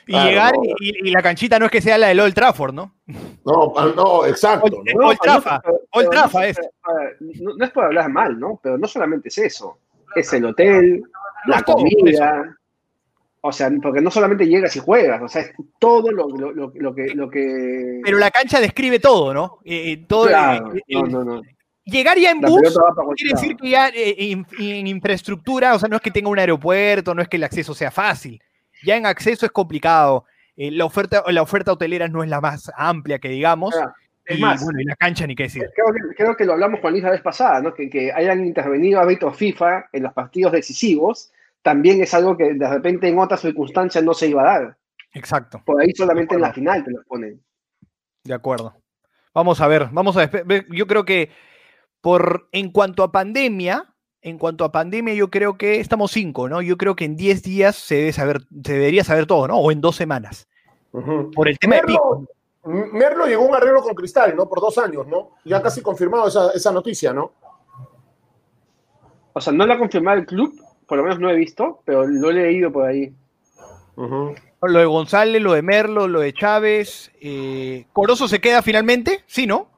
Y Claro, llegar no. y, y la canchita no es que sea la del Old Trafford, ¿no? no, no, exacto. Old- ¿no? Old Trafford. pero- Old pero Trafford no, es. No, no es por hablar mal, ¿no? Pero no solamente es eso. Es el hotel, No, la comida. O sea, porque no solamente llegas y juegas, o sea, es todo lo, lo- lo- lo que, lo que. Pero la cancha describe todo, ¿no? Eh, eh, todo, Claro, no, no, no. Llegar ya en La bus quiere decir que ya eh, in- en infraestructura, o sea, no es que tenga un aeropuerto, no es que el acceso sea fácil. Ya en acceso es complicado. Eh, la, oferta, la oferta hotelera no es la más amplia que digamos. Ah, es y, más, bueno, y la cancha ni qué decir. Creo que, creo que lo hablamos con Luis la vez pasada, ¿no? Que, que hayan intervenido árbitros FIFA en los partidos decisivos también es algo que de repente en otras circunstancias no se iba a dar. Exacto, Por ahí solamente en la final te los ponen. de acuerdo. Vamos a ver, vamos a. Yo creo que por en cuanto a pandemia, en cuanto a pandemia, yo creo que estamos cinco, ¿no? Yo creo que en 10 días se debe saber, se debería saber todo, ¿no? O en dos semanas. Por el tema de pico. Merlo, Merlo llegó a un arreglo con Cristal, ¿no? Por dos años, ¿no? Ya casi confirmado esa, esa noticia, ¿no? O sea, no lo ha confirmado el club, por lo menos no he visto, pero lo he leído por ahí. Lo de González, lo de Merlo, lo de Chávez. eh, ¿Corozo se queda finalmente? Sí, ¿no?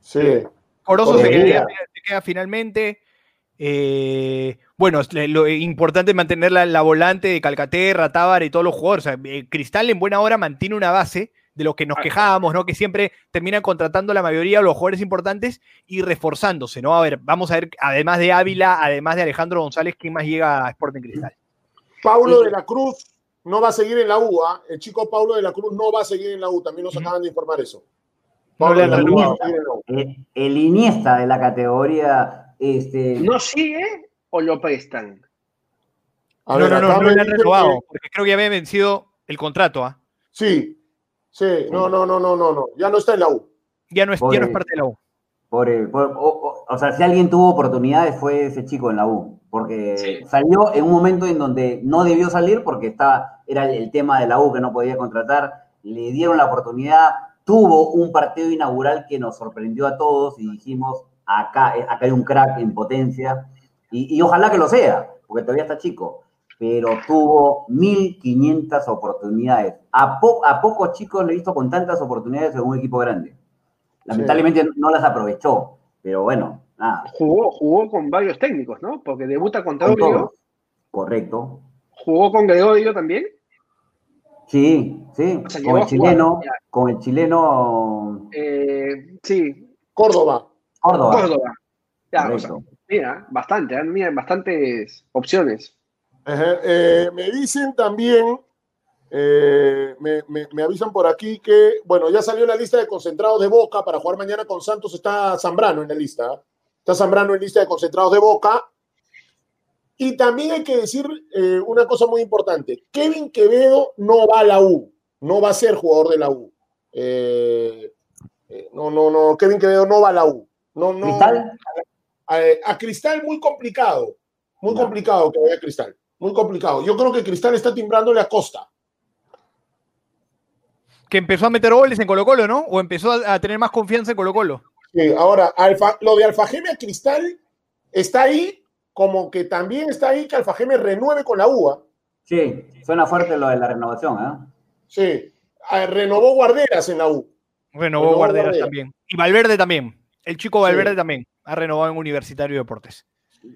Sí. Corozo se queda, se queda finalmente. Eh, bueno, lo importante es mantener la, la volante de Calcaterra, Tábara y todos los jugadores. O sea, eh, Cristal en buena hora mantiene una base de lo que nos quejábamos, ¿no? Que siempre terminan contratando la mayoría de los jugadores importantes y reforzándose, ¿no? A ver, vamos a ver, además de Ávila, además de Alejandro González, ¿quién más llega a Sporting Cristal? Paulo de la Cruz no va a seguir en la U, ¿ah? El chico Paulo de la Cruz no va a seguir en la U, también nos acaban de informar eso. No Paulo le de la Cruz va a seguir en la U. El, el Iniesta de la categoría, este, ¿No sigue o lo prestan? A no, ver, no, no, no le han renovado, que- porque creo que ya había vencido el contrato, ¿ah? Sí, sí, no, no, no, no, no, no, ya no está en la U. Ya no es, ya no es parte de la U. por el- por- o, o- o sea, si alguien tuvo oportunidades fue ese chico en la U, porque Sí. salió en un momento en donde no debió salir porque estaba, era el, el tema de la U que no podía contratar, le dieron la oportunidad, tuvo un partido inaugural que nos sorprendió a todos y dijimos, acá, eh, acá hay un crack en potencia, y, y ojalá que lo sea, porque todavía está chico, pero tuvo 1500 oportunidades. A, po- a pocos chicos le he visto con tantas oportunidades en un equipo grande. Lamentablemente no las aprovechó, pero bueno, nada. Jugó, jugó con varios técnicos, ¿no? Porque debuta con todos. Correcto. jugó con Gregorio también. Sí, sí, O sea, con el jugar, chileno, con el chileno Eh, sí, Córdoba. Córdoba. Córdoba. Ya, o sea, mira, bastante, ¿eh? mira, bastantes opciones. Ajá, eh, me dicen también, eh, me, me- me avisan por aquí que, bueno, ya salió la lista de concentrados de Boca para jugar mañana con Santos. Está Zambrano en la lista. Está Zambrano en lista de concentrados de Boca. Y también hay que decir eh, una cosa muy importante. Kevin Quevedo no va a la U, no va a ser jugador de la U. No, no, no, Kevin Quevedo no va a la U. No, no, ¿Cristal? A, a Cristal muy complicado, muy complicado que vaya a Cristal, muy complicado. Yo creo que Cristal está timbrándole a Costa. Que empezó a meter goles en Colo Colo, ¿no? O empezó a, a tener más confianza en Colo Colo. Sí, ahora, Alfa, lo de Alfajeme a Cristal está ahí, como que también está ahí que Alfajeme renueve con la UA. Sí, suena fuerte lo de la renovación, ¿eh? Sí, Ah, renovó Guarderas en la U. Renovó Renovó Guarderas Guarderas. también. Y Valverde también. El chico Valverde Sí. también ha renovado en Universitario de Deportes.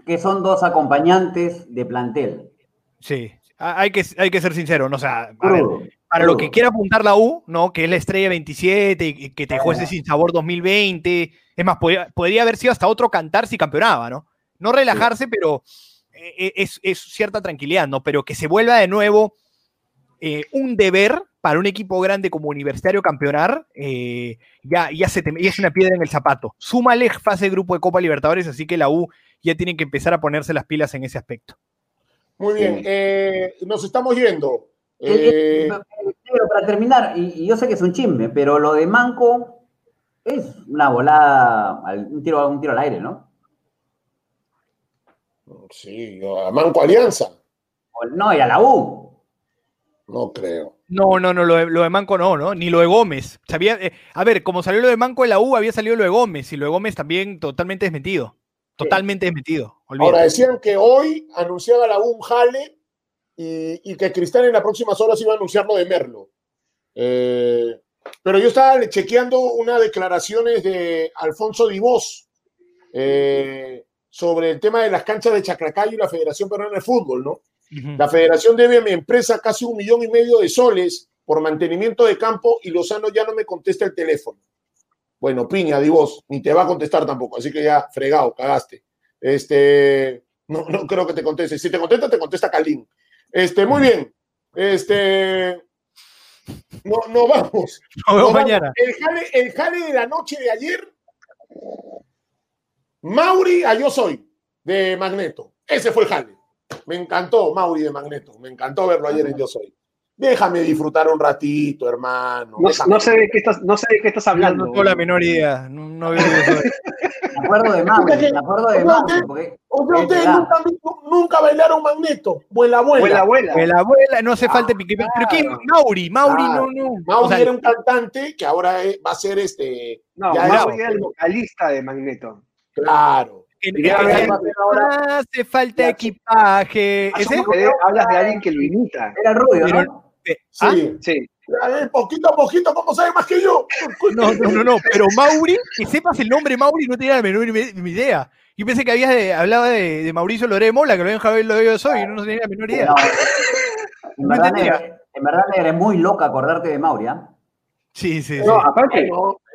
Que son dos acompañantes de plantel. Sí. Ha- Hay que, hay que ser sincero, ¿no? O sea, a ver, para lo que quiera apuntar la U, ¿no? Que es la estrella 27 y que te juegue sin sabor 2020. Es más, podría, podría haber sido hasta otro cantar si campeonaba, ¿no? No relajarse, pero eh, es, es cierta tranquilidad, ¿no? Pero que se vuelva de nuevo eh, un deber para un equipo grande como Universitario campeonar, eh, ya, ya, se te, ya es una piedra en el zapato. Súmale fase de grupo de Copa Libertadores, así que la U ya tiene que empezar a ponerse las pilas en ese aspecto. Muy bien, Sí. eh, nos estamos yendo. Eh, Eh, pero para terminar, y, y yo sé que es un chisme, pero lo de Manco es una volada, un tiro, un tiro al aire, ¿no? sí, a Manco Alianza, No, y a la U. no creo. No, no, no, lo de, lo de Manco no, ¿no? Ni lo de Gómez. Sabía, eh, a ver, como salió lo de Manco en la U, había salido lo de Gómez, y lo de Gómez también totalmente desmentido. Totalmente desmentido. olvídate. Ahora decían que hoy anunciaba la un jale y, y que Cristal en las próximas horas iba a anunciar lo de Merlo. Eh, pero yo estaba chequeando unas declaraciones de Alfonso Divos eh, sobre el tema de las canchas de Chaclacayo y la Federación Peruana de Fútbol, ¿no? La federación debe a mi empresa casi un millón y medio de soles por mantenimiento de campo y Lozano ya no me contesta el teléfono. Bueno, piña, di vos, ni te va a contestar tampoco, así que ya fregado, cagaste. Este, no, no creo que te conteste. Si te contesta, te contesta Calín. Este, muy bien. Este, no, no vamos. Nos vemos mañana. El jale, el jale de la noche de ayer, Mauri a Yo Soy, de Magneto. Ese fue el jale. Me encantó Mauri de Magneto. Me encantó verlo ayer en Yo Soy. Déjame disfrutar un ratito, hermano. No, no sé de qué estás, no sé de qué estás hablando. no tengo la menor idea. No, no veo eso. Me acuerdo de Mauri, me acuerdo de No, Es ustedes nunca, nunca bailaron Magneto. Vuela, vuela. Abuela, abuela. Que la abuela no hace falta pique. ¿Pero quién? Mauri, Mauri, Claro. no, no. Mauri O sea, era un cantante que ahora va a ser este. No, Ya Mauri era- era el vocalista de Magneto. Claro. que- ya. hace falta equipaje. ¿Ese? Hablas de alguien que lo imita. era rubio, Pero- ¿no? Eh, ¿ah? Sí. Sí. A ver, poquito a poquito, ¿cómo sabe más que yo? No, no, no, no, pero Mauri, que sepas el nombre Mauri, no tenía la menor idea. Yo pensé que habías de, hablaba de, de Mauricio Loré Mola, que lo habían Javier lo yo soy, y no tenía la menor idea. No, en, No verdad, en es muy loca acordarte de Mauri, ¿ah? Sí, sí, sí. No, aparte,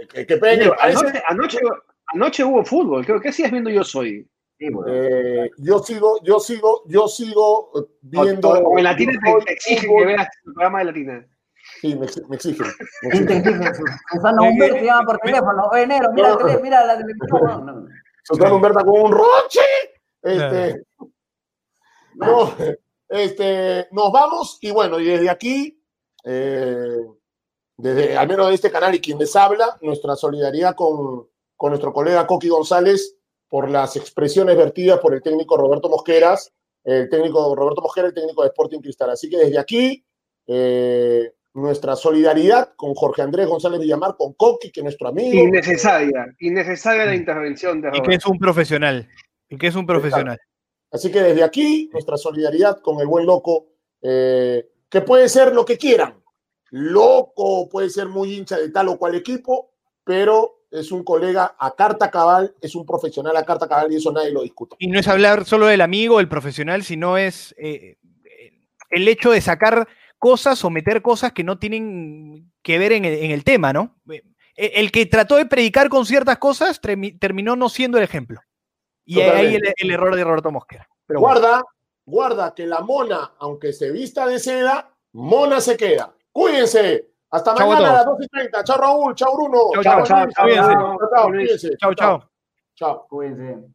que, anoche, anoche, anoche hubo fútbol. Creo que sigues viendo Yo Soy. Sí, eh, yo sigo, yo sigo, yo sigo viendo. O, o en Latina te, exigen que veas el programa de Latina. Sí, me, me exigen. me ¿Quién te exigen. exige? Susana Humberto llama por teléfono. Oye, Nero, mira, la tele- mira la televisión. No, no. Susana Humberta con un roche. Este, no, este, nos vamos y bueno, y desde aquí, eh, desde al menos de este canal y quien les habla, nuestra solidaridad con, con nuestro colega Coqui González por las expresiones vertidas por el técnico Roberto Mosqueras, el técnico Roberto Mosquera, el técnico de Sporting Cristal. Así que desde aquí, eh, nuestra solidaridad con Jorge Andrés González Villamar, con Coqui, que es nuestro amigo. Innecesaria. Innecesaria la intervención de Y que Roberto. es un profesional. Y que es un profesional. Así que desde aquí, nuestra solidaridad con el buen loco, eh, que puede ser lo que quieran. Loco, puede ser muy hincha de tal o cual equipo, pero es un colega a carta cabal, es un profesional a carta cabal y eso nadie lo discute. Y no es hablar solo del amigo, del profesional, sino es eh, eh, el hecho de sacar cosas o meter cosas que no tienen que ver en el, en el tema, ¿no? Eh, El que trató de predicar con ciertas cosas termi- terminó no siendo el ejemplo. Y ahí el, el error de Roberto Mosquera. Pero bueno. Guarda, guarda que la mona, aunque se vista de seda, mona se queda. Cuídense. Hasta Chau a mañana a las todos. 12 y 30. Chao Raúl, chao Bruno. Chau, chau, Luis, chau, chau, Luis, cuídense. Chao, chao. Chao. Cuídense.